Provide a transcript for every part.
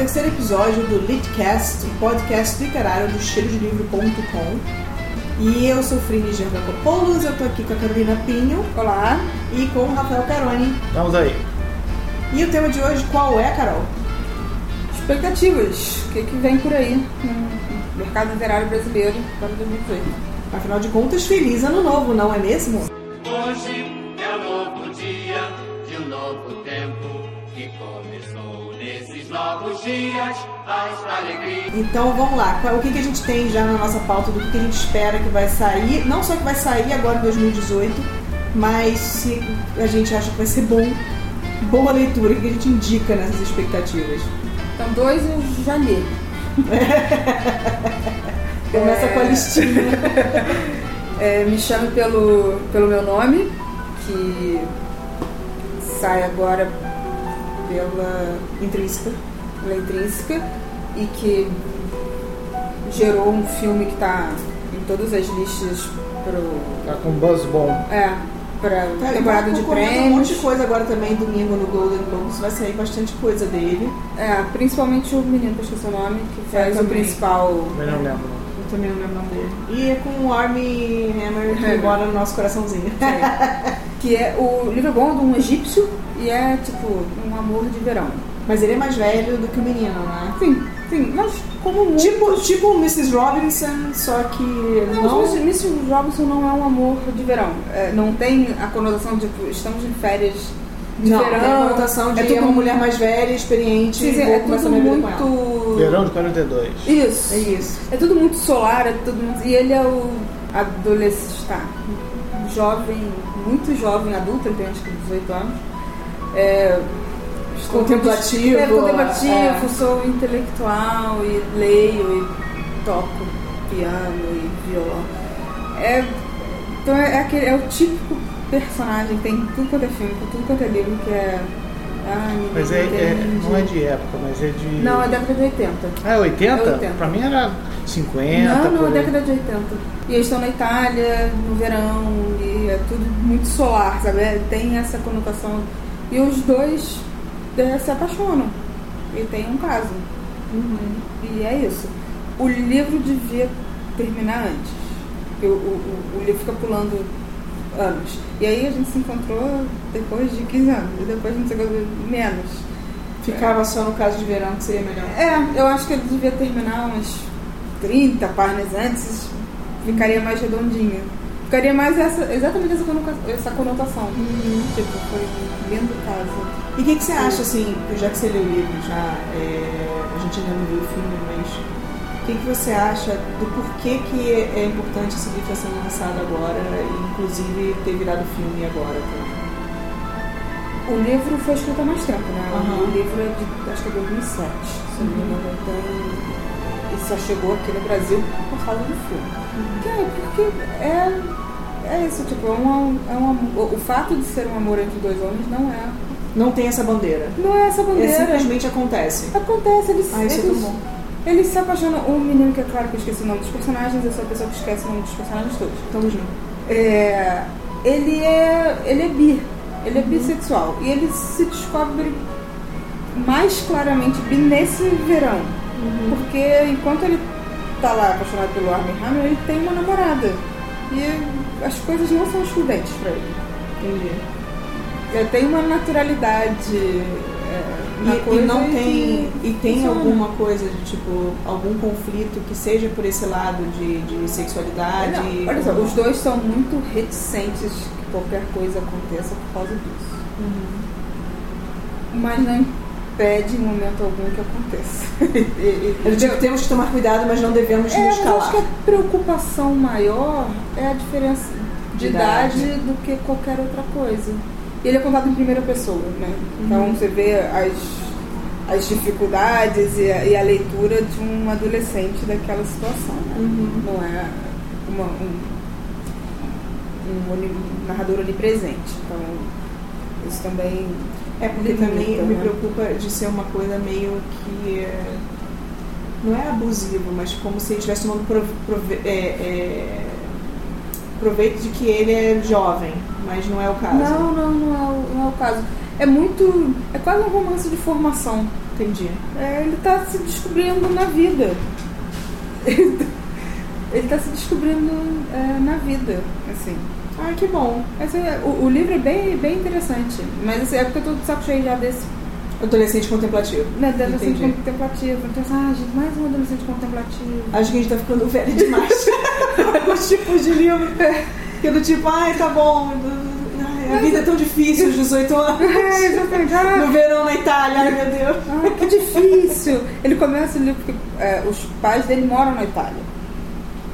terceiro episódio do Litcast, o podcast literário do cheirodelivro.com. E eu sou Frini Gervacopoulos, eu tô aqui com a Carolina Pinho. Olá. E com o Rafael Caroni. Estamos aí. E o tema de hoje qual é, Carol? Expectativas. O que, que vem por aí no mercado literário brasileiro para 2018? Afinal de contas, feliz ano novo, não é mesmo? Hoje dias as alegrias. Então vamos lá, o que, que a gente tem já na nossa pauta do que, que a gente espera que vai sair, não só que vai sair agora em 2018, mas se a gente acha que vai ser bom, boa leitura, o que a gente indica nessas expectativas. Então, dois eu já li. Começa com a listinha. É, me chame pelo, pelo meu nome, que sai agora pela Intrínseca. Intrínseca e que gerou um filme que está em todas as listas pro, Tá com buzz bom. é, para Tá, temporada e de tá concorrendo Um monte prêmios. de coisa agora também, domingo no Golden Globes, vai sair bastante coisa dele. É, principalmente o menino que eu esqueci o nome, que faz o também. principal. Mas não lembro. Eu também não lembro o nome dele. E é com o Armie Hammer que mora no nosso coraçãozinho. Que é o livro é bom de um egípcio e é tipo um amor de verão. Mas ele é mais velho do que o menino, né? Sim, sim, mas como muito. Tipo, tipo o Mrs. Robinson, só que Não, não... Mrs. Robinson não é um amor de verão. É, não tem a conotação de tipo, estamos em férias de não, verão. tem a conotação de é é, tudo uma mulher mais velha, experiente, Sim, sim, é tudo muito. Verão de 42. Isso. É isso. É tudo muito solar, é tudo muito... E ele é o adolescente, tá? Jovem, muito jovem, adulto, ele tem acho que 18 anos. É, Contemplativo, É, contemplativo, é. sou intelectual e leio e toco piano e violão. É, então é, é aquele, é o típico personagem, tem tudo quanto é filme, tem tudo quanto é livro, que é. Ai, Mas é, é- não é de época, mas é de. Não, é década de 80. Ah, é 80? É 80. Pra mim era 50. Não, não, por é aí. década de 80. E eles estão na Itália, no verão, e é tudo muito solar, sabe? É, Tem essa conotação. E os dois se apaixonam. E tem um caso. E é isso. O livro devia terminar antes. O, o, o- livro fica pulando anos. E aí a gente se encontrou depois de 15 anos. E depois a gente se encontrou menos. Ficava só no caso de verão, que seria melhor. É, eu acho que ele devia terminar umas 30 páginas antes, ficaria mais redondinho. Ficaria mais essa, exatamente essa, conoca- essa conotação. Tipo, foi um lindo caso. E o que, que você acha, assim, já que você leu o livro, já, é, a gente ainda não viu o filme, mas o que, que você acha do porquê que é importante esse livro estar sendo lançado agora e, inclusive, ter virado filme agora também? O livro foi escrito há mais tempo, né? Aham. O livro é de, acho que é 2007, se não me engano. Tem, e só chegou aqui no Brasil por causa do filme. É, porque é, é isso, tipo, é um, é um o fato de ser um amor entre dois homens não é, Não tem essa bandeira. não é essa É bandeira. simplesmente acontece. Acontece, eles, Ah, isso é eles, tão bom. eles se apaixonam. O menino que é claro que eu esqueci o nome dos personagens, eu sou a pessoa que esquece o nome dos personagens todos. Tamo junto. É, ele é. ele é bi. Ele é bissexual. E ele se descobre mais claramente bi nesse verão. Porque enquanto ele tá lá apaixonado pelo Armie Hammer, ele tem uma namorada. E as coisas não são excludentes pra ele. Entendi. Ele tem uma naturalidade. é, na E, e coisa não que tem e tem funciona. alguma coisa de tipo algum conflito que seja por esse lado de, de sexualidade Não, olha só, os dois são muito reticentes que qualquer coisa aconteça por causa disso. Mas não impede em momento algum que aconteça. Eu digo, temos que tomar cuidado mas não devemos é, nos mas eu calar acho que a preocupação maior é a diferença de De idade, idade. do que qualquer outra coisa. E ele é contado em primeira pessoa, né? Então você vê as, as dificuldades e a, e a leitura de um adolescente daquela situação. Né? Não é uma, um, um oni- narrador onipresente. Então isso também É porque Limita, também me né? preocupa de ser uma coisa meio que. é, Não é abusivo, mas como se ele estivesse tomando prove- prove- é, é, proveito de que ele é jovem, mas não é o caso. Não, não, não é, o, não é o caso. É muito. É quase um romance de formação. Entendi. É, ele tá se descobrindo na vida. Ele tá se descobrindo é, na vida, assim. Ah, que bom. Mas, é, o, o livro é bem, bem interessante. Mas assim, é porque eu tô de saco cheio já desse Adolescente contemplativo. né, adolescente Entendi. contemplativo. Então, assim, ah, gente, mais um adolescente contemplativo. Acho que a gente tá ficando velho demais. Os tipos de livro. Que é do tipo, ai, tá bom. Ai, a vida é tão difícil aos 18 anos. É, exatamente. Ah, No verão na Itália, ai meu Deus. Ah, que difícil! Ele começa o livro porque é, os pais dele moram na Itália.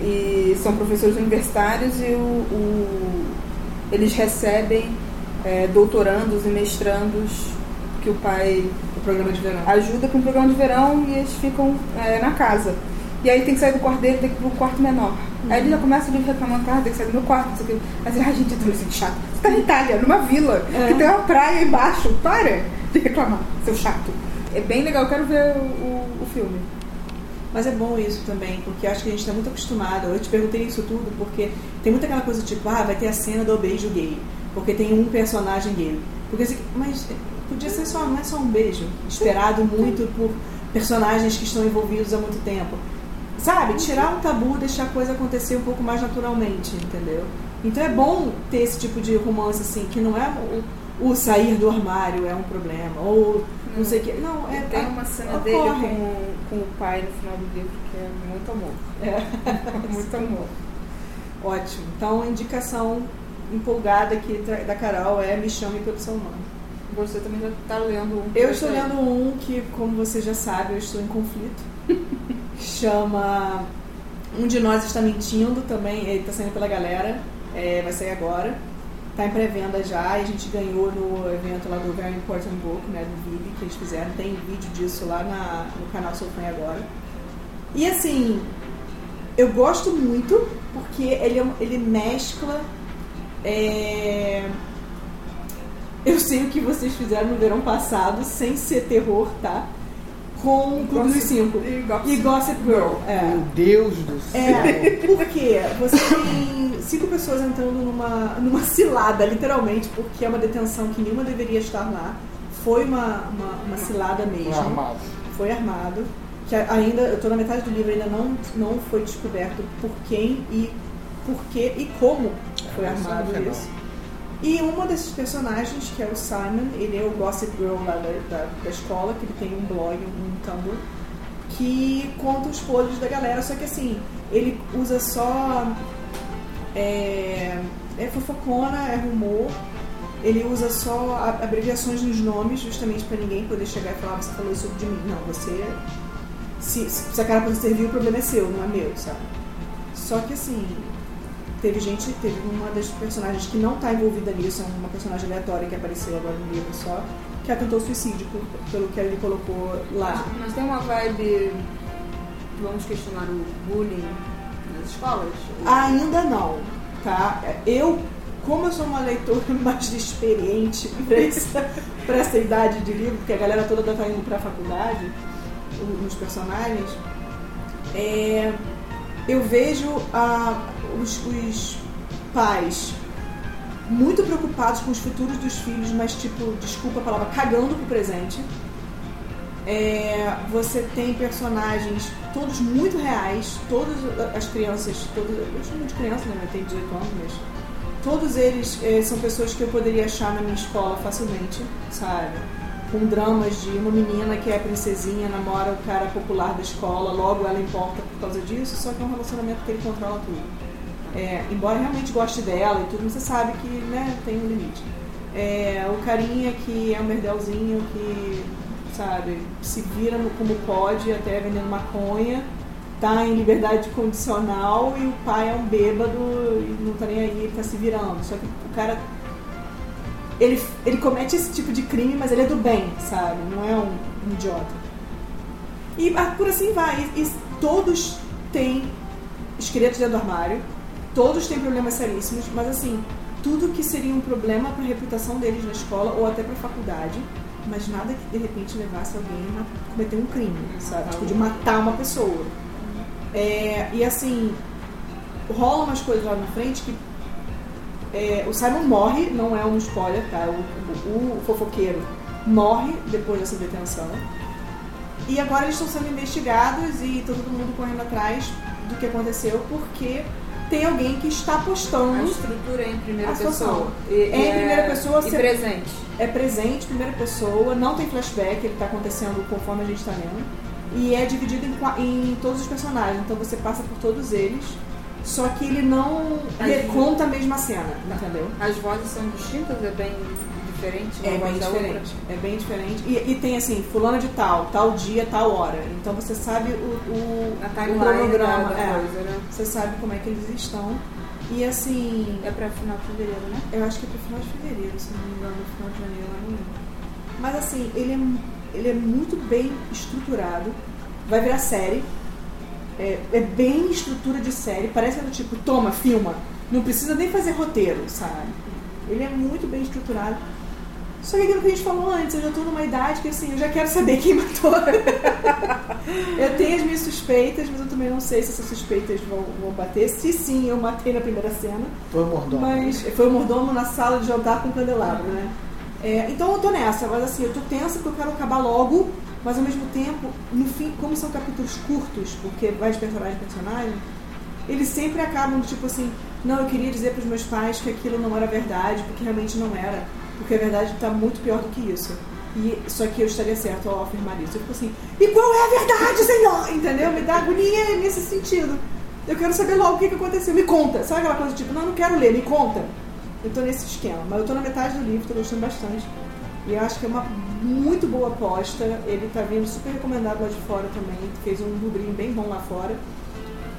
E são professores universitários e o, o- eles recebem é, doutorandos e mestrandos que o pai O programa de verão. ajuda com o programa de verão e eles ficam é, na casa. E aí tem que sair do quarto dele, tem que ir pro quarto menor. Aí ele já começa o livro reclamando, cara, tem que sair do meu quarto, não sei o quê. Aí ai gente, adolescente chato. Você tá na Itália, numa vila, É. que tem uma praia embaixo. Para de reclamar, seu chato. É bem legal, eu quero ver o, o, o filme. Mas é bom isso também, porque acho que a gente está muito acostumado. Eu te perguntei isso tudo porque tem muita aquela coisa tipo, ah, vai ter a cena do beijo gay, porque tem um personagem gay. Porque assim, mas podia ser só, não é só um beijo, esperado muito por personagens que estão envolvidos há muito tempo. Sabe, tirar um tabu, deixar a coisa acontecer um pouco mais naturalmente, entendeu? Então é bom ter esse tipo de romance assim, que não é o, o sair do armário é um problema, ou não sei o que. Não, é Tem uma cena ocorre. dele com, com o pai no final do livro que é muito amor. É. muito amor. Ótimo. Então, a indicação empolgada aqui da Carol é Me Chame pelo Seu Nome. Você também já tá lendo um. Eu estou lendo um que, como você já sabe, eu estou em conflito. Chama Um de Nós Está Mentindo também. Ele está saindo pela galera. É, vai sair agora. Está em pré-venda já. E a gente ganhou no evento lá do Very Important Book, né, do VIB, que eles fizeram. Tem vídeo disso lá na- no canal Sofã agora. E assim, eu gosto muito porque ele, é ele mescla. é, Eu sei o que vocês fizeram no verão passado, sem ser terror, tá? Com o Clube dos Cinco. E Gossip E Gossip Girl. É. Meu Deus do céu. É, porque você tem cinco pessoas entrando numa, numa cilada, literalmente, porque é uma detenção que nenhuma deveria estar lá. Foi uma, uma, uma cilada mesmo. Armado. Foi armado. Que ainda, eu tô na metade do livro, ainda não, não foi descoberto por quem e por que e como foi é no armado final. isso. E uma desses personagens, que é o Simon, ele é o Gossip Girl lá da, da, da escola, que ele tem um blog, um Tumblr, que conta os podres da galera, só que assim, ele usa só. É, é fofocona, é rumor, ele usa só abreviações nos nomes, justamente pra ninguém poder chegar e falar, você falou isso de mim. Não, você. Se, se, a cara você serviu, o problema é seu, não é meu, sabe? Só que assim, teve gente, teve uma das personagens que não tá envolvida nisso, é uma personagem aleatória que apareceu agora no livro só, que atentou suicídio por- pelo que ele colocou lá. Mas tem uma vibe. Vamos questionar o bullying escolas? Ainda não, tá? Eu, como eu sou uma leitora mais experiente pra essa, essa idade de livro, porque a galera toda tá indo pra faculdade, o- nos personagens, é, eu vejo a- os, os pais muito preocupados com os futuros dos filhos, mas tipo, desculpa a palavra, cagando pro presente. É, você tem personagens todos muito reais, todas as crianças, todas, eu chamo de criança, né? Eu tenho 18 anos, mas todos eles eh, são pessoas que eu poderia achar na minha escola facilmente, sabe? Com dramas de uma menina que é princesinha, namora o cara popular da escola, logo ela importa por causa disso, só que é um relacionamento que ele controla tudo. É, embora realmente goste dela e tudo, você sabe que né, tem um limite. É, o carinha que é um merdelzinho que, sabe, se vira no, como pode, até vendendo maconha, tá em liberdade condicional e o pai é um bêbado e não tá nem aí, tá se virando. Só que o cara. Ele, ele comete esse tipo de crime, mas ele é do bem, sabe? Não é um, um idiota. E por assim vai. E, e todos têm esqueletos dentro do armário, todos têm problemas seríssimos, mas assim, tudo que seria um problema para a reputação deles na escola ou até para a faculdade, mas nada que de repente levasse alguém a cometer um crime, sabe? Tipo, de matar uma pessoa. É, e assim, rola umas coisas lá na frente que é, o Simon morre, não é um spoiler, tá? O, o- o fofoqueiro morre depois dessa detenção. E agora eles estão sendo investigados e todo mundo correndo atrás do que aconteceu porque tem alguém que está A postando. estrutura é em primeira A pessoa. E- É em primeira pessoa, E presente. É presente, primeira pessoa, não tem flashback, ele está acontecendo conforme a gente está lendo. E é dividido em, em todos os personagens, então você passa por todos eles. Só que ele não Aí- reconta a mesma cena, entendeu? As vozes são distintas, é bem diferente É voz bem da diferente. É bem diferente. E, e tem assim, fulano de tal, tal dia, tal hora. Então você sabe o, o, A o timeline da, cronograma. da é. coisa, né? Você sabe como é que eles estão. E assim, É pra final de fevereiro, né? eu acho que é pro final de fevereiro, se não me engano, no final de janeiro, não. Mas assim, ele é, ele é muito bem estruturado. Vai virar série. É, é bem estrutura de série. Parece que é do tipo, toma, filma. Não precisa nem fazer roteiro, sabe? Ele é muito bem estruturado. Só que aquilo que a gente falou antes, eu já tô numa idade que assim, eu já quero saber quem matou. eu tenho as minhas suspeitas, mas eu também não sei se essas suspeitas vão, vão bater. Se sim, eu matei na primeira cena. Foi o mordomo. Mas foi o mordomo na sala de jantar com candelabro, né? É, então eu tô nessa, mas assim, eu tô tensa porque eu quero acabar logo, mas ao mesmo tempo, no fim, como são capítulos curtos, porque vai de personagem em personagem, eles sempre acabam tipo assim, não, eu queria dizer pros meus pais que aquilo não era verdade, porque realmente não era, porque a verdade tá muito pior do que isso. E, só que eu estaria certo ao afirmar isso. Eu fico assim, e qual é a verdade, senhor? Entendeu? Me dá agonia nesse sentido. Eu quero saber logo o que, que aconteceu. Me conta. Sabe aquela coisa tipo, não, não quero ler, me conta. Eu tô nesse esquema. Mas eu tô na metade do livro, tô gostando bastante. E eu acho que é uma muito boa aposta. Ele tá vindo super recomendado lá de fora também. Fez um rubrinho bem bom lá fora.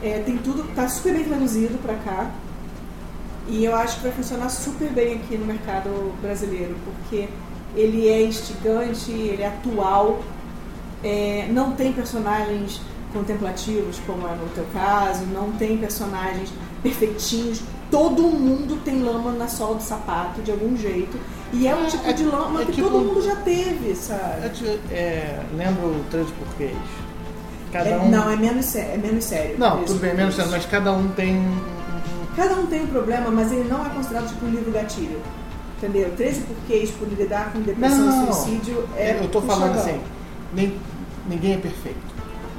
É, tem tudo, tá super bem traduzido pra cá. E eu acho que vai funcionar super bem aqui no mercado brasileiro, porque ele é instigante, ele é atual, é, não tem personagens contemplativos, como é no teu caso, não tem personagens perfeitinhos. Todo mundo tem lama na sola do sapato, de algum jeito. E é um É, tipo é- de lama é que tipo- todo mundo já teve, É, sabe? tipo, é, lembra o três porquês? Cada É- um. Não, é menos, sé- é menos sério. Não, tudo bem, menos sério, mas cada um tem Cada um tem um problema, mas ele não é considerado tipo um livro gatilho. Entendeu? 13 porquês por lidar com depressão Não, e suicídio é. eu tô falando assim, nem, ninguém é perfeito.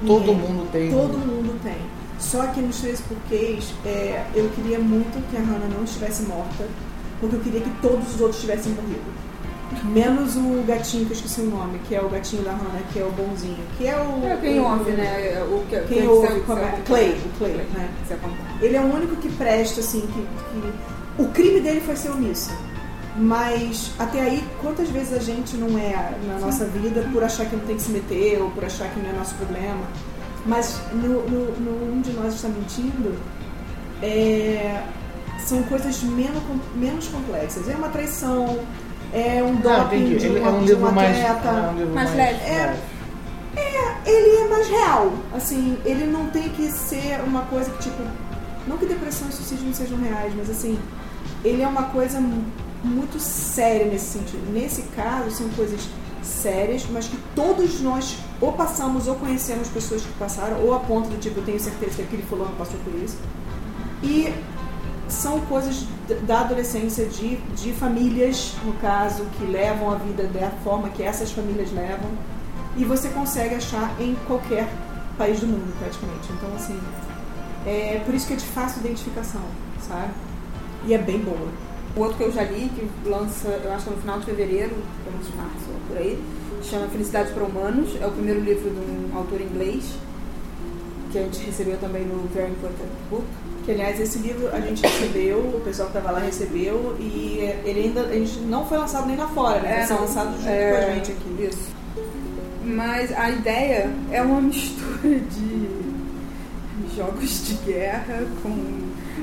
Todo Ninguém. mundo tem. Todo mundo tem. Só que nos 13 porquês, é, eu queria muito que a Hannah não estivesse morta, porque eu queria que todos os outros tivessem morrido. Menos o gatinho, que eu esqueci o nome, que é o gatinho da Hannah, que é o bonzinho. Que é o. É quem ouve, né? O que, Quem que ouve, como é? Clay, o Clay, né? Ele é o único que presta, assim, que, que- O crime dele foi ser omisso. Mas até aí, quantas vezes a gente não é na nossa vida por achar que não tem que se meter ou por achar que não é nosso problema? Mas no, no, no um de nós está mentindo, é, são coisas menos, menos complexas. É uma traição, é um doping entendi. de, Ele uma, é um de livro um mais. atleta. é um livro Mais mais, leve. É. Ele é mais real. Assim, ele não tem que ser uma coisa que, tipo. Não que depressão e suicídio não sejam reais, mas assim, ele é uma coisa mu- muito séria nesse sentido. Nesse caso, são coisas sérias, mas que todos nós ou passamos ou conhecemos pessoas que passaram, ou a ponto do tipo, eu tenho certeza que aquele fulano passou por isso. E são coisas da adolescência de, de famílias, no caso, que levam a vida da forma que essas famílias levam. E você consegue achar em qualquer país do mundo, praticamente. Então, assim, é por isso que é de fácil identificação, sabe? E é bem boa. O outro que eu já li, que lança, eu acho é no final de fevereiro, começo de março, por aí, chama Felicidade para Humanos. É o primeiro livro de um autor inglês, que a gente recebeu também no Very Important Book. Que, aliás, esse livro a gente recebeu, o pessoal que estava lá recebeu, e ele ainda a gente não foi lançado nem lá fora, né? Ser não, lançado junto é, com a gente aqui. Isso. Mas a ideia é uma mistura de jogos de guerra com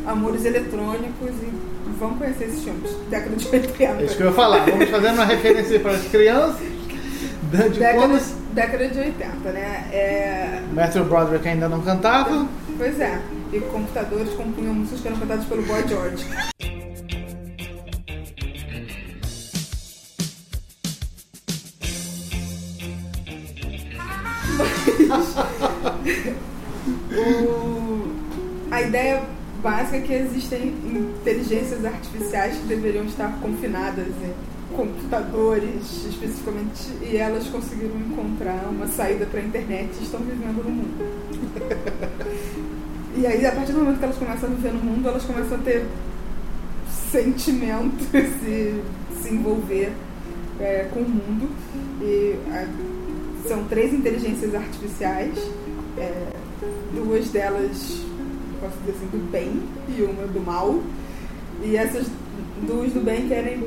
amores eletrônicos e vamos conhecer esses filmes. Década de 80. É isso que eu ia falar. Vamos fazer uma referência para as crianças. De Década, quando década de 80, né? É, Matthew Broderick ainda não cantava. pois é. E computadores compunham músicas que eram cantadas pelo Boy George. A ideia básica é que existem inteligências artificiais que deveriam estar confinadas em computadores, especificamente, e elas conseguiram encontrar uma saída para a internet e estão vivendo no mundo. E aí, a partir do momento que elas começam a viver no mundo, elas começam a ter sentimentos e se envolver é, com o mundo. E a- são três inteligências artificiais, é, duas delas, posso dizer assim, do bem e uma do mal. E essas duas do bem querem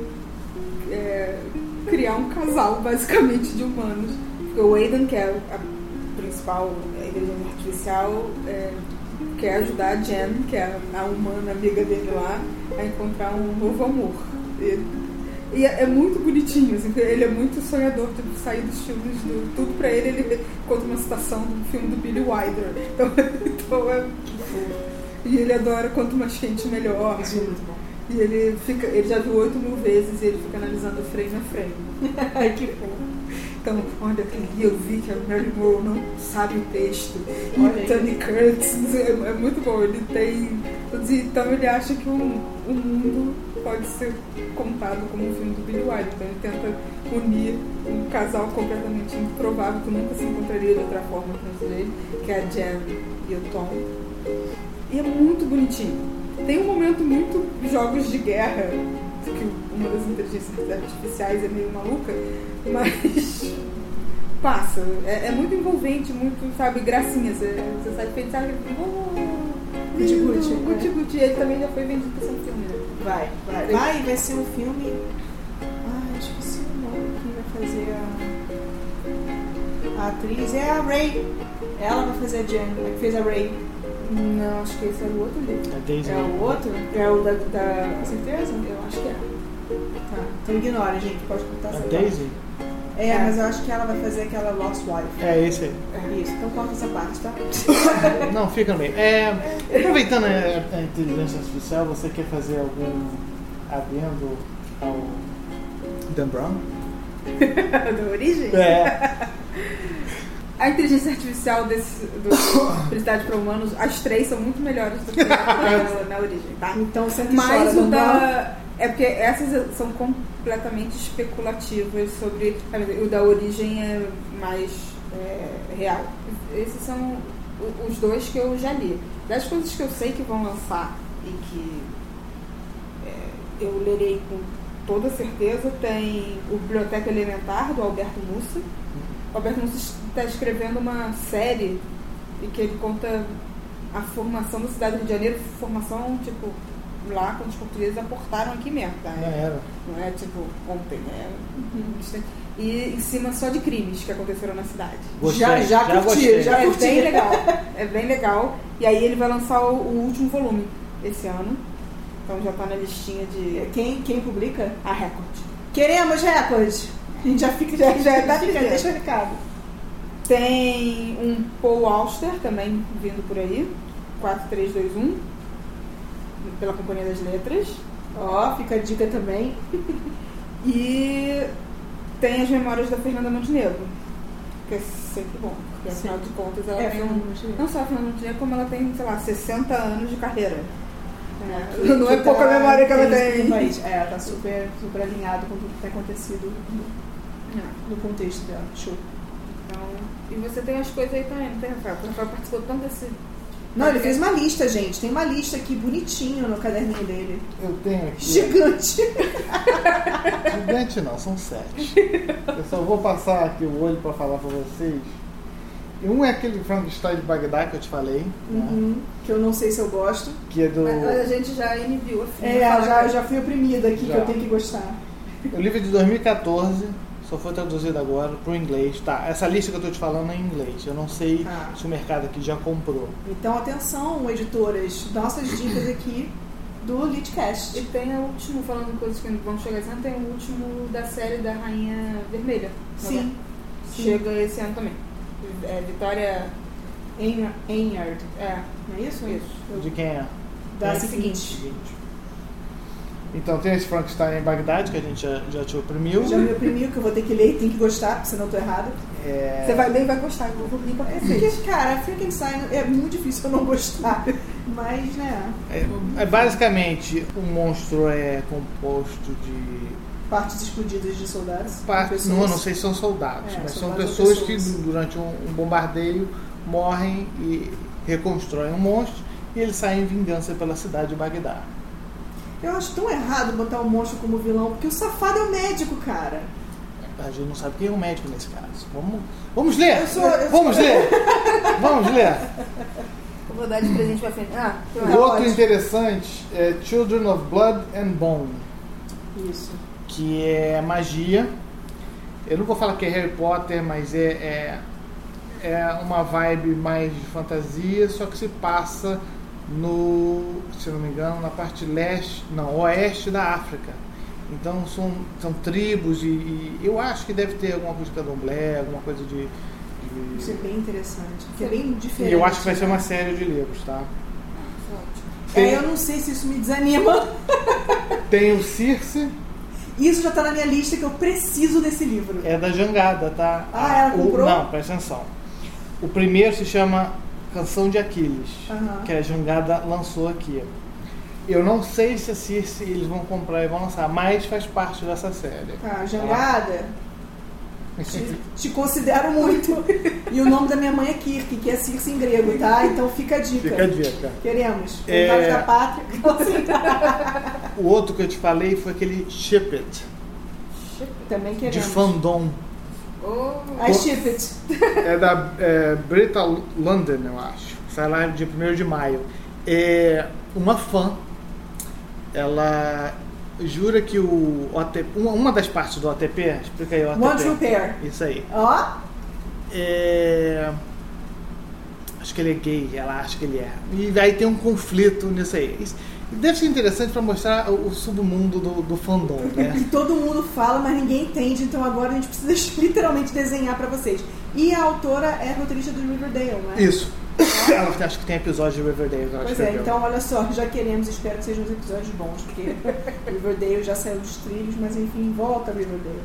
é, criar um casal, basicamente, de humanos. Porque o Aidan, que é a principal inteligência artificial, é, quer ajudar a Jen, que é a humana amiga dele lá, a encontrar um novo amor. E, e é, é muito bonitinho, assim, ele é muito sonhador, tipo, sair dos filmes, do, tudo pra ele, ele conta uma citação do filme do Billy Wilder. Então, então é... E ele adora quanto mais quente, melhor. Isso é muito bom. E ele fica, ele já viu oito mil vezes e ele fica analisando frame a frame. Que bom. Então, olha, aquele dia eu vi que a Mary Moore não sabe o texto. E Olha o. Tony Curtis é, é muito bom. Ele tem. Então ele acha que o, o mundo pode ser contado como um filme do Billy Wilder. Então ele tenta unir um casal completamente improvável que nunca se encontraria de outra forma com ele, que é a Jen e o Tom. E é muito bonitinho. Tem um momento muito jogos de guerra, que uma das inteligências artificiais é meio maluca, mas passa. É, é muito envolvente, muito, sabe, gracinha. Você, você sai feito, sabe? Oh, Guti-guti, né? guti-guti. Ele também já foi vendido pra ser um filme, né? Vai, vai. Vai, vai ser um filme. Ah, esqueci o nome. Quem vai fazer a. A atriz é a Ray. Ela vai fazer a Jen, que fez a Ray. Não, acho que esse era o outro livro. Daisy. É o outro? É o da. da... Com certeza? Eu acho que é. Tá. Então ignora, gente. Pode cortar A essa Daisy? parte. É, mas eu acho que ela vai fazer aquela Lost Wife. É esse aí. É isso, então corta essa parte, tá? Não, fica no meio. É, aproveitando a, a inteligência artificial, você quer fazer algum adendo ao Dan Brown? da origem? É. A inteligência artificial desse, do Felicidade para Humanos, as três são muito melhores do que na, na origem, tá? Então e Mas o da. É porque essas são completamente especulativas sobre. O da origem é mais é, real. Esses são os dois que eu já li. Das coisas que eu sei que vão lançar e que é, eu lerei com toda certeza, tem o Biblioteca Elementar, do Alberto Mussa. O Alberto Mussa está escrevendo uma série e que ele conta a formação da cidade do Rio de Janeiro, formação, tipo, lá quando os portugueses aportaram aqui mesmo, tá? Não era. Não é tipo ontem, né? E em cima só de crimes que aconteceram na cidade. Gostei, Já- já curti, gostei. já- é curti. bem legal. É bem legal. E aí ele vai lançar o, o último volume esse ano. Então já tá na listinha de Quem, quem publica? a Record. Queremos recorde. A gente já fica, já, já, tá fica, deixa o recado. Tem um Paul Auster também vindo por aí. 4321. Pela Companhia das Letras. Ó, fica a dica também. E tem as memórias da Fernanda Montenegro. Que é sempre bom, porque afinal de contas ela É, tem um. Não só a Fernanda Montenegro, como ela tem, sei lá, 60 anos de carreira. É, não é tá pouca memória que ela tem. país. É, ela tá super, super alinhado com tudo que tem acontecido no, É, no contexto dela. Show. Então, e você tem as coisas aí também, não tem, Rafael? O Rafael participou tanto desse. Não, ele fez uma lista, gente. Tem uma lista aqui bonitinho no caderninho dele. Eu tenho aqui. Gigante. Gigante não, são sete. Eu só vou passar aqui o olho pra falar pra vocês. E Um é aquele Frankenstein de Bagdá que eu te falei, né? Uhum. Que eu não sei se eu gosto. que é do. Mas a gente já inibiu assim. É, já, já fui oprimida aqui, Já. que eu tenho que gostar. O livro é de 2014, só foi traduzido agora para o inglês. Tá, essa lista que eu tô te falando é em inglês. Eu não sei Ah. se o mercado aqui já comprou. Então, atenção, editoras. Nossas dicas aqui do Litcast. E tem o último, falando coisas que vão chegar esse ano, tem o último da série da Rainha Vermelha. Sim. Sim. Chega esse ano também. É, Vitória. Ein- Enyard. É, Não é isso? isso. De quem é? Da É, seguinte. Seguinte. Então tem esse Frankenstein em Bagdade, que a gente já, já te oprimiu. Já me oprimiu, que eu vou ter que ler e tem que gostar, senão eu tô errado. É, Você vai ler e vai gostar, eu vou rir pra cacete. Porque, cara, Frankenstein é muito difícil eu não gostar. Mas, né, É, é basicamente, o monstro é composto de partes explodidas de soldados. partes, não, não sei se são soldados, É, mas são soldados ou pessoas, pessoas. que durante um, um bombardeio morrem e reconstroem um monstro e eles saem em vingança pela cidade de Bagdá. Eu acho tão errado botar o monstro como vilão, porque o safado é o médico, cara. A gente não sabe quem é o médico nesse caso. Vamos, vamos ler! Eu sou- eu vamos sou- ler! Vamos ler! Vou dar de presente pra frente. Ah, O outro pode. interessante é Children of Blood and Bone, Isso. que é magia. Eu não vou falar que é Harry Potter, mas é, é, é uma vibe mais de fantasia, só que se passa no, se não me engano, na parte leste, não, oeste da África. Então são, são tribos e, e eu acho que deve ter alguma coisa de candomblé, alguma coisa de. de- Isso é bem interessante. Que é bem E diferente. eu acho que vai ser uma série de livros, tá? É, eu não sei se isso me desanima. Tem o Circe, Isso já tá na minha lista que eu preciso desse livro. é da Jangada, tá? Ah, ela O- comprou? não, presta atenção. O primeiro se chama Canção de Aquiles, Aham. que a Jangada lançou aqui. Eu não sei se a Circe eles vão comprar e vão lançar, mas faz parte dessa série. Tá, Jangada, te, te considero muito. E o nome da minha mãe é Kirk, que é Circe em grego, tá? Então fica a dica. Fica a dica. Queremos. É. Da pátria. O outro que eu te falei foi aquele Ship It, Também de queremos. fandom. Oh, I ship it. É da é, Brita London, eu acho. Sai lá dia 1 de maio. É uma fã. Ela jura que o OTP. Uma, uma das partes do OTP, explica aí o OTP. Want repair. Isso aí. Ó, É, Acho que ele é gay, ela acha que ele é. E aí tem um conflito nisso aí. Isso deve ser interessante para mostrar o submundo do, do fandom, né? e todo mundo fala, mas ninguém entende, então agora a gente precisa literalmente desenhar pra vocês. E a autora é roteirista do Riverdale, né? Isso. Ela acho que tem episódio de Riverdale. Pois é, escreveu. então olha só, já queremos, espero que sejam uns episódios bons, porque Riverdale já saiu dos trilhos, mas enfim, volta Riverdale.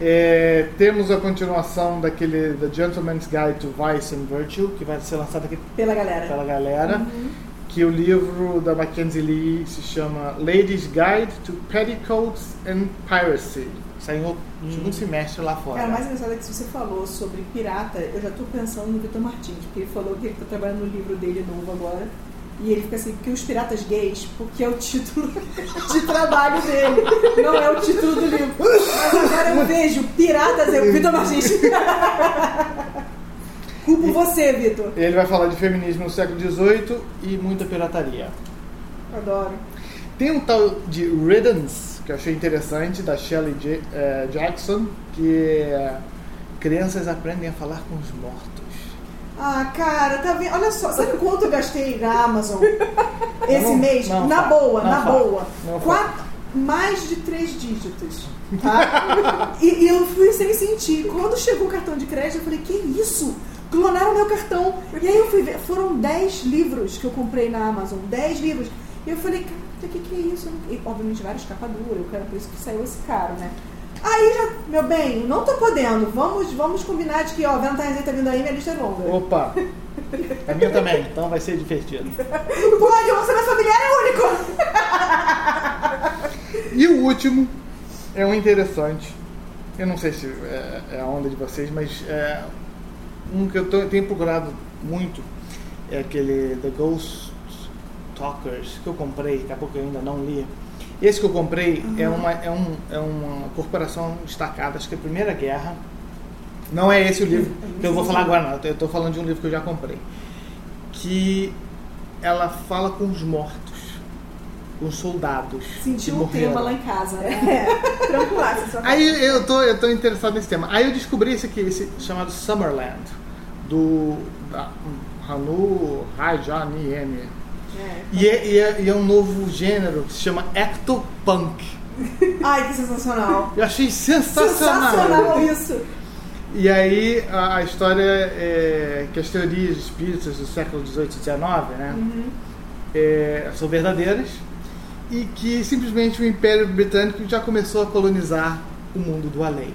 É, temos a continuação daquele The Gentleman's Guide to Vice and Virtue, que vai ser lançado aqui Pela galera. pela galera. Uhum. Que o livro da Mackenzie Lee se chama Ladies Guide to Petticoats and Piracy. Saiu no segundo semestre lá fora. Cara, o mais engraçado é que se você falou sobre pirata, eu já tô pensando no Vitor Martins, porque ele falou que ele tá trabalhando no livro dele novo agora. E ele fica assim, porque os piratas gays, porque é o título de trabalho dele, não é o título do livro. Mas agora eu vejo piratas, eu, Vitor Martins. Culpo você, Vitor. Ele vai falar de feminismo no século XVIII e muita pirataria. Adoro. Tem um tal de Riddance, que eu achei interessante, da Shelley J- eh, Jackson, que é crianças aprendem a falar com os mortos. Ah, cara, tá vendo? Olha só, sabe quanto eu gastei na Amazon esse Não, mês? não na boa, não na boa. Quatro, mais de três dígitos. Tá? e, e eu fui sem sentir. Quando chegou o cartão de crédito, eu falei, que isso? Clonaram meu cartão. E aí eu fui ver, foram 10 livros que eu comprei na Amazon. 10 livros. E eu falei, cara, o que, que é isso? E, obviamente várias capas duras, eu quero por isso que saiu esse caro, né? Aí já, meu bem, não tô podendo. Vamos, vamos combinar de que, ó, Valentine's tá vindo aí, minha lista é longa. Opa! A minha também, então vai ser divertido. Pode, o orçamento familiar é único. E o último é um interessante. Eu não sei se é, é a onda de vocês, mas é um que eu tô- tenho procurado muito é aquele The Ghost Talkers que eu comprei, daqui a pouco eu ainda não li. Esse que eu comprei é, uma, é, um, é uma corporação destacada, acho que é a Primeira Guerra. Não é esse o livro que eu vou falar agora, não. Eu estou falando de um livro que eu já comprei. Que ela fala com os mortos, os soldados. Sentiu um morreram. tema lá em casa, né? É, Aí eu tô, eu tô interessado nesse tema. Aí eu descobri esse aqui, esse chamado Summerland, do da Hanu Rajaniem. É. E é, e, é, e é um novo gênero que se chama Ectopunk. Ai, que sensacional. Eu achei sensacional. Sensacional isso. E aí a, a história é que as teorias espíritas do século XVIII e XIX né, Uhum. é, são verdadeiras e que simplesmente o Império Britânico já começou a colonizar o mundo do além.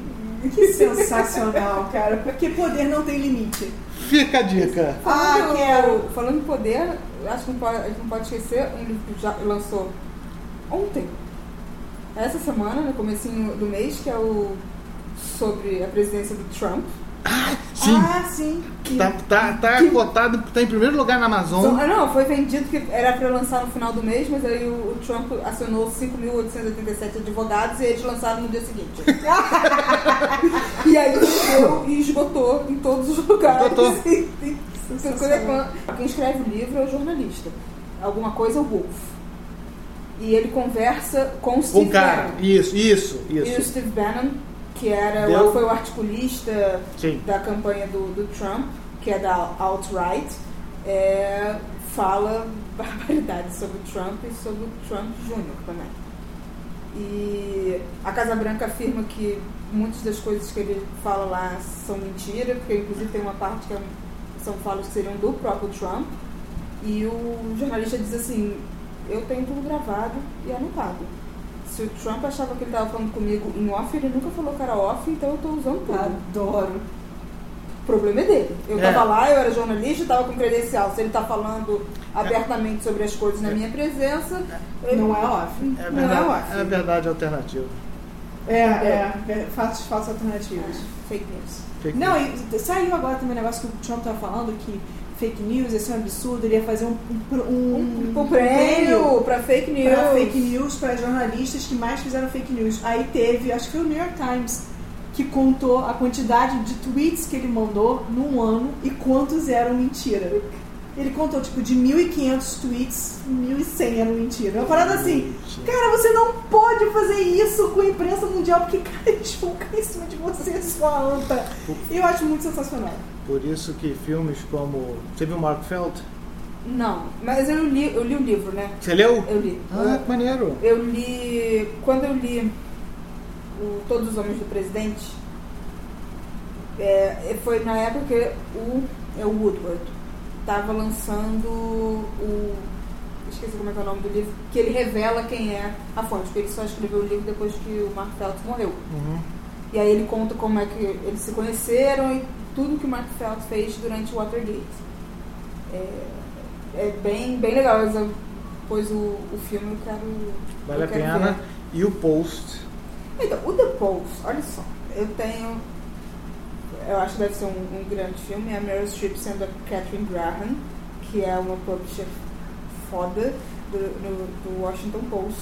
Que sensacional, cara. Porque poder não tem limite. Fica a dica. Ah, quero. falando em poder, acho que não pode, a gente não pode esquecer um livro que já lançou ontem. Essa semana, no comecinho do mês, que é o sobre a presidência do Trump. Sim. Ah, sim. Que- Tá, tá, tá cotado, tá em primeiro lugar na Amazon. Ah, não, foi vendido que era para lançar no final do mês, mas aí o, o Trump acionou 5.887 advogados e eles lançaram no dia seguinte. e aí e esgotou em todos os lugares. Esgotou. E- e- e- coisa- Quem escreve o livro é o jornalista. Alguma coisa é o Wolf. E ele conversa com o Steve o cara. Bannon. Isso, isso, E o isso. Steve Bannon, que era, Deu- foi o articulista Sim. da campanha do, do Trump, que é da alt-right, é, fala barbaridades sobre Trump e sobre o Trump Jr. também. E a Casa Branca afirma que muitas das coisas que ele fala lá são mentira, porque inclusive tem uma parte que é- são falas que seriam do próprio Trump. E o jornalista diz assim: Eu tenho tudo gravado e anotado. Se o Trump achava que ele estava falando comigo em off, ele nunca falou que era off, então eu estou usando tudo. Adoro. O problema é dele. Eu É. estava lá, eu era jornalista, estava com credencial. Se ele está falando abertamente sobre as coisas na minha presença, ele- Não é off. É não é verdade, off. é verdade alternativa. É, é. é fatos, fatos alternativos. Fake news. Fake Não, e saiu agora também um negócio que o Trump tava falando que fake news, esse é um absurdo, ele ia fazer um, um, um, Um, prêmio para fake news. para fake news para jornalistas que mais fizeram fake news. Aí teve, acho que foi o New York Times, que contou a quantidade de tweets que ele mandou num ano e quantos eram mentira. Ele contou, tipo, de 1.500 tweets, 1.100 eram mentira. Uma parada assim, cara, você não pode fazer isso com a imprensa mundial, porque, cara, eles vão cair em cima de você, sua anta. E eu acho muito sensacional. Por isso que filmes como. Você viu Mark Felt? Não, mas eu li, eu li o livro, né? Você leu? Eu li. Ah, que maneiro. Eu li. Quando eu li o Todos os Homens do Presidente, é, foi na época que o, é o Woodward estava lançando o. Esqueci como é que é o nome do livro, que ele revela quem é a fonte, porque ele só escreveu o livro depois que o Mark Felt morreu. Uhum. E aí ele conta como é que eles se conheceram e tudo que o Mark Felt fez durante o Watergate. É, é bem, bem legal. Depois o, o filme eu quero. Vale eu a quero pena. ver. E o Post. Então, o The Post, olha só, eu tenho. Eu acho que deve ser um, um grande filme. É a Meryl Streep sendo a Catherine Graham, que é uma publisher foda do, do, do Washington Post.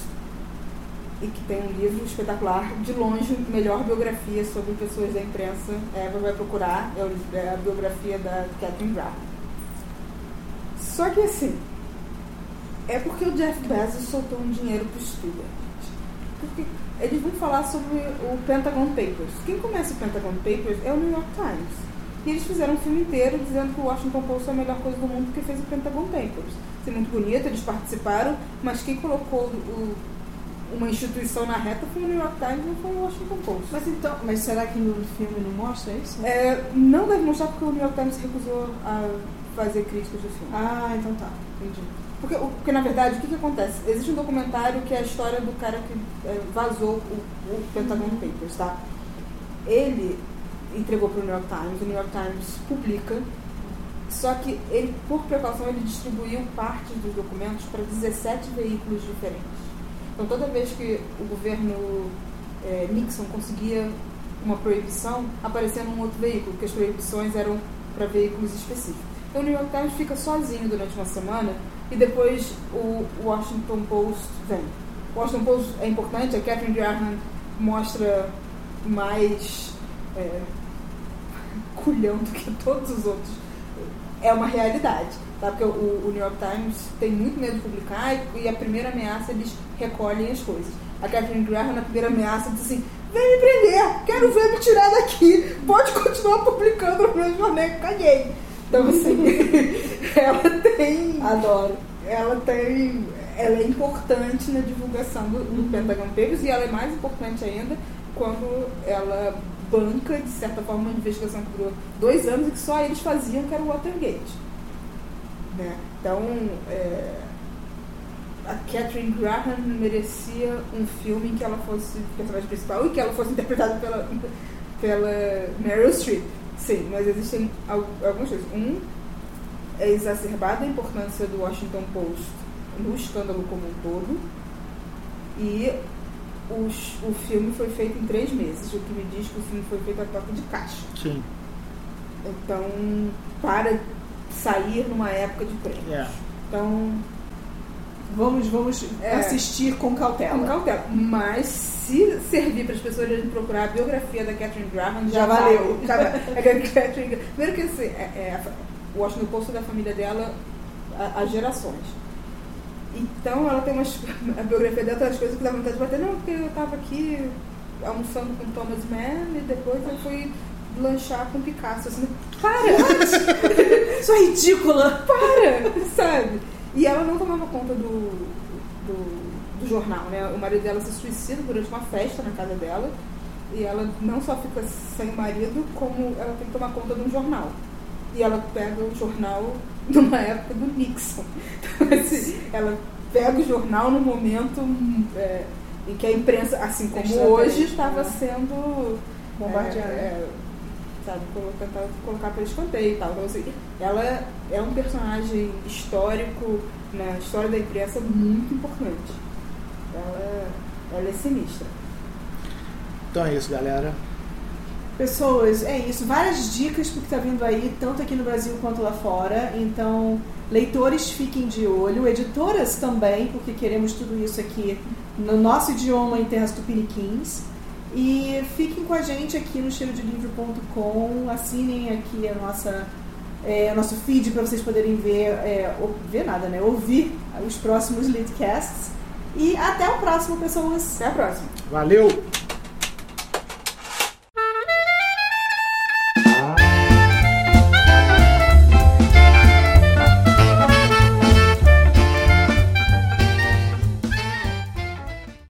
E que tem um livro espetacular, de longe, melhor biografia sobre pessoas da imprensa. Eva vai procurar, é o- é a biografia da Catherine Graham. Só que assim, é porque o Jeff Bezos soltou um dinheiro pro estúdio. Porque eles vão falar sobre o Pentagon Papers. Quem começa o Pentagon Papers é o New York Times. E eles fizeram um filme inteiro dizendo que o Washington Post é a melhor coisa do mundo porque fez o Pentagon Papers. Isso é muito bonito, eles participaram, mas quem colocou o- uma instituição na reta foi o New York Times, não foi o Washington Post. Mas então, mas será que no filme não mostra isso? É, não deve mostrar porque o New York Times recusou a fazer críticas do filme. Ah, então tá. Entendi. Porque, porque na verdade, o que, que acontece? Existe um documentário que é a história do cara que é, vazou o, o Pentagon Papers, tá? Ele entregou para o New York Times, o New York Times publica, só que ele, por precaução, ele distribuiu partes dos documentos para 17 veículos diferentes. Então, toda vez que o governo é, Nixon conseguia uma proibição, aparecia num outro veículo, porque as proibições eram para veículos específicos. Então, o New York Times fica sozinho durante uma semana e depois o Washington Post vem. O Washington Post é importante, a Catherine Graham mostra mais é, culhão do que todos os outros. É uma realidade, tá? Porque o, o New York Times tem muito medo de publicar e, e a primeira ameaça eles recolhem as coisas. A Catherine Graham, na primeira ameaça, diz assim: vem me prender, quero ver me tirar daqui, pode continuar publicando no meu jornal, caguei. Então, assim, ela tem Adoro. ela tem ela é importante na divulgação do, do Pentagon Papers e ela é mais importante ainda quando ela banca, de certa forma, uma investigação que durou dois anos e que só eles faziam, que era o Watergate. Né? Então, é, a Catherine Graham merecia um filme em que ela fosse personagem principal e que ela fosse interpretada pela, pela Meryl Streep. Sim, mas existem al- algumas coisas. Um, é exacerbada a importância do Washington Post no escândalo como um todo. E os- o filme foi feito em três meses, o que me diz que o filme foi feito a toque de caixa. Sim. Então, para sair numa época de prêmios. É. Então, Vamos, vamos É. assistir com cautela. com cautela. Mas se servir para as pessoas irem procurar a biografia da Catherine Graham, já, Já valeu. Já valeu. É que a Catherine Graham- Primeiro que assim, é, é o Washington Post é da família dela há, há gerações. Então ela tem umas. A biografia dela tem umas coisas que dá vontade de bater. Não, porque eu estava aqui almoçando com Thomas Mann e depois eu fui lanchar com Picasso. Assim, para! Isso é ridícula! para, sabe? E ela não tomava conta do, do, do jornal, né? O marido dela se suicida durante uma festa na casa dela. E ela não só fica sem o marido, como ela tem que tomar conta de um jornal. E ela pega o jornal numa época do Nixon. Então, assim, ela pega o jornal no momento é, em que a imprensa, assim como hoje, estava né? sendo Bombardeada. é, é, sabe, colo- tentar colocar para escanteio e tal. Então, assim, ela é um personagem histórico na história da imprensa muito importante. Ela, ela é sinistra. Então é isso, galera. Pessoas, é isso. Várias dicas porque tá vindo aí, tanto aqui no Brasil quanto lá fora. Então, leitores fiquem de olho, editoras também, porque queremos tudo isso aqui no nosso idioma em terras tupiniquins. E fiquem com a gente aqui no cheirodelivro.com, assinem aqui a nossa, é, o nosso feed para vocês poderem ver, é, ou- ver nada, né? Ouvir os próximos leadcasts. E até o próximo, pessoas! Até a próxima. Valeu!